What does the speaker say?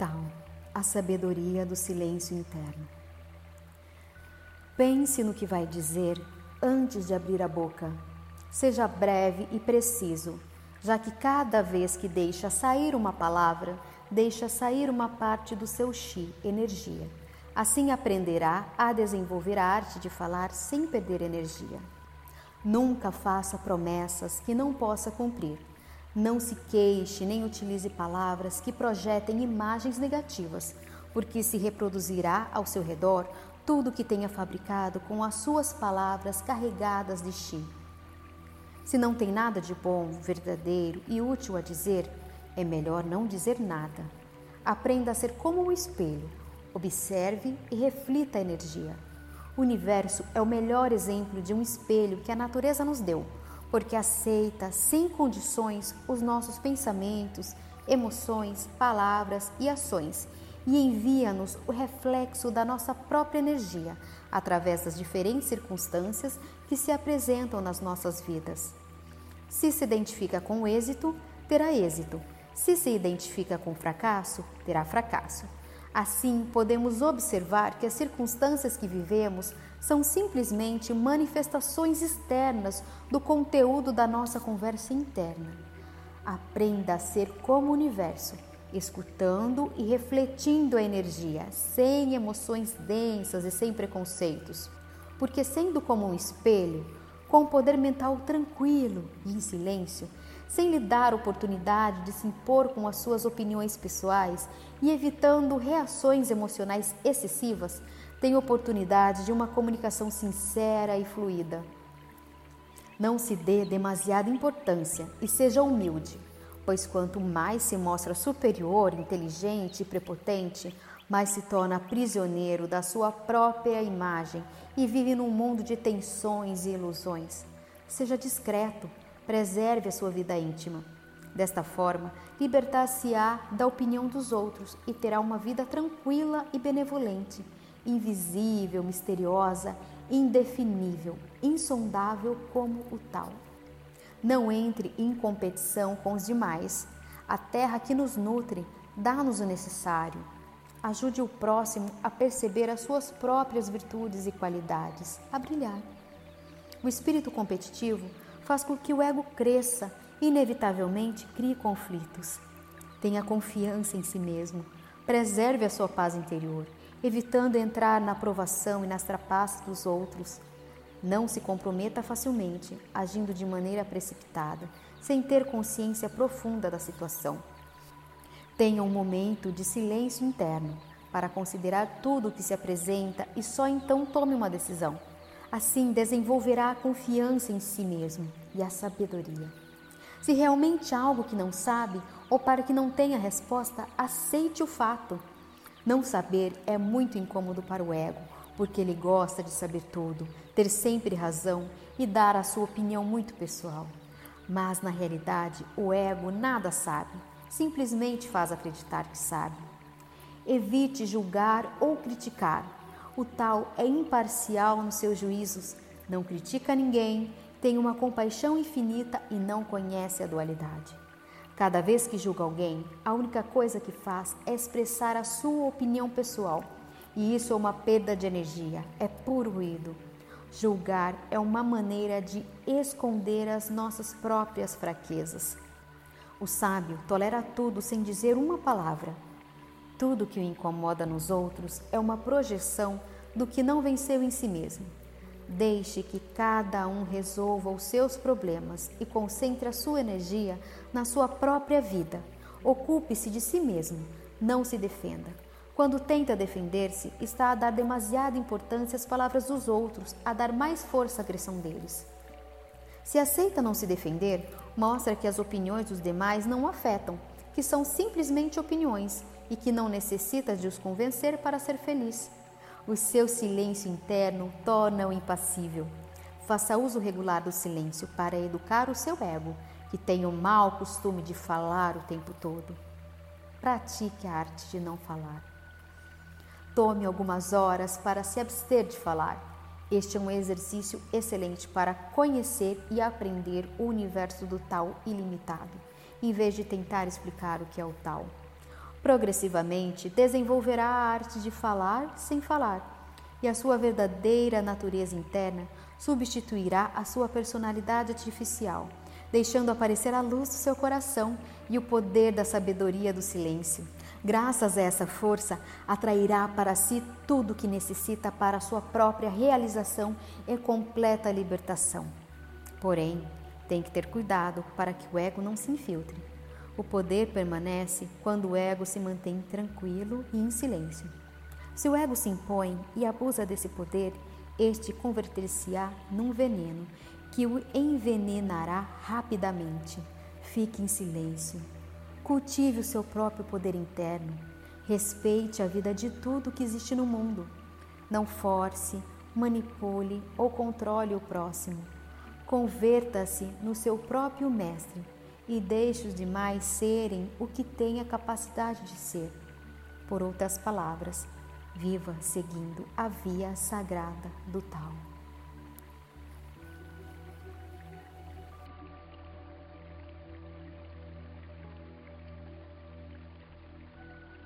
Tal, a sabedoria do silêncio interno. Pense no que vai dizer antes de abrir a boca. Seja breve e preciso, já que cada vez que deixa sair uma palavra, deixa sair uma parte do seu chi, energia. Assim aprenderá a desenvolver a arte de falar sem perder energia. Nunca faça promessas que não possa cumprir. Não se queixe nem utilize palavras que projetem imagens negativas, porque se reproduzirá ao seu redor tudo que tenha fabricado com as suas palavras carregadas de chi. Se não tem nada de bom, verdadeiro e útil a dizer, é melhor não dizer nada. Aprenda a ser como um espelho. Observe e reflita a energia. O universo é o melhor exemplo de um espelho que a natureza nos deu, porque aceita sem condições os nossos pensamentos, emoções, palavras e ações e envia-nos o reflexo da nossa própria energia através das diferentes circunstâncias que se apresentam nas nossas vidas. Se se identifica com êxito, terá êxito. Se se identifica com fracasso, terá fracasso. Assim, podemos observar que as circunstâncias que vivemos são simplesmente manifestações externas do conteúdo da nossa conversa interna. Aprenda a ser como o universo, escutando e refletindo a energia, sem emoções densas e sem preconceitos. Porque, sendo como um espelho, com um poder mental tranquilo e em silêncio, sem lhe dar oportunidade de se impor com as suas opiniões pessoais e evitando reações emocionais excessivas, tem oportunidade de uma comunicação sincera e fluida. Não se dê demasiada importância e seja humilde, pois quanto mais se mostra superior, inteligente e prepotente, mais se torna prisioneiro da sua própria imagem e vive num mundo de tensões e ilusões. Seja discreto, preserve a sua vida íntima. Desta forma, libertar-se-á da opinião dos outros e terá uma vida tranquila e benevolente, invisível, misteriosa, indefinível, insondável como o tal. Não entre em competição com os demais. A terra que nos nutre dá-nos o necessário. Ajude o próximo a perceber as suas próprias virtudes e qualidades, a brilhar. O espírito competitivo faz com que o ego cresça inevitavelmente, crie conflitos. Tenha confiança em si mesmo, preserve a sua paz interior, evitando entrar na aprovação e nas trapaças dos outros. Não se comprometa facilmente, agindo de maneira precipitada, sem ter consciência profunda da situação. Tenha um momento de silêncio interno para considerar tudo o que se apresenta e só então tome uma decisão. Assim desenvolverá a confiança em si mesmo e a sabedoria. Se realmente há algo que não sabe ou para que não tenha resposta, aceite o fato. Não saber é muito incômodo para o ego, porque ele gosta de saber tudo, ter sempre razão e dar a sua opinião muito pessoal. Mas na realidade, o ego nada sabe, simplesmente faz acreditar que sabe. Evite julgar ou criticar, o tal é imparcial nos seus juízos, não critica ninguém, tem uma compaixão infinita e não conhece a dualidade. Cada vez que julga alguém, a única coisa que faz é expressar a sua opinião pessoal. E isso é uma perda de energia, é puro ruído. Julgar é uma maneira de esconder as nossas próprias fraquezas. O sábio tolera tudo sem dizer uma palavra. Tudo que o incomoda nos outros é uma projeção do que não venceu em si mesmo. Deixe que cada um resolva os seus problemas e concentre a sua energia na sua própria vida. Ocupe-se de si mesmo, não se defenda. Quando tenta defender-se, está a dar demasiada importância às palavras dos outros, a dar mais força à agressão deles. Se aceita não se defender, mostra que as opiniões dos demais não o afetam, que são simplesmente opiniões e que não necessita de os convencer para ser feliz. O seu silêncio interno torna-o impassível. Faça uso regular do silêncio para educar o seu ego, que tem o mau costume de falar o tempo todo. Pratique a arte de não falar. Tome algumas horas para se abster de falar. Este é um exercício excelente para conhecer e aprender o universo do tal ilimitado, em vez de tentar explicar o que é o tal. Progressivamente desenvolverá a arte de falar sem falar, e a sua verdadeira natureza interna substituirá a sua personalidade artificial, deixando aparecer a luz do seu coração e o poder da sabedoria do silêncio. Graças a essa força, atrairá para si tudo o que necessita para a sua própria realização e completa libertação. Porém, tem que ter cuidado para que o ego não se infiltre. O poder permanece quando o ego se mantém tranquilo e em silêncio. Se o ego se impõe e abusa desse poder, este converter-se-á num veneno que o envenenará rapidamente. Fique em silêncio. Cultive o seu próprio poder interno. Respeite a vida de tudo que existe no mundo. Não force, manipule ou controle o próximo. Converta-se no seu próprio mestre e deixe os demais serem o que têm a capacidade de ser. Por outras palavras, viva seguindo a via sagrada do Tal.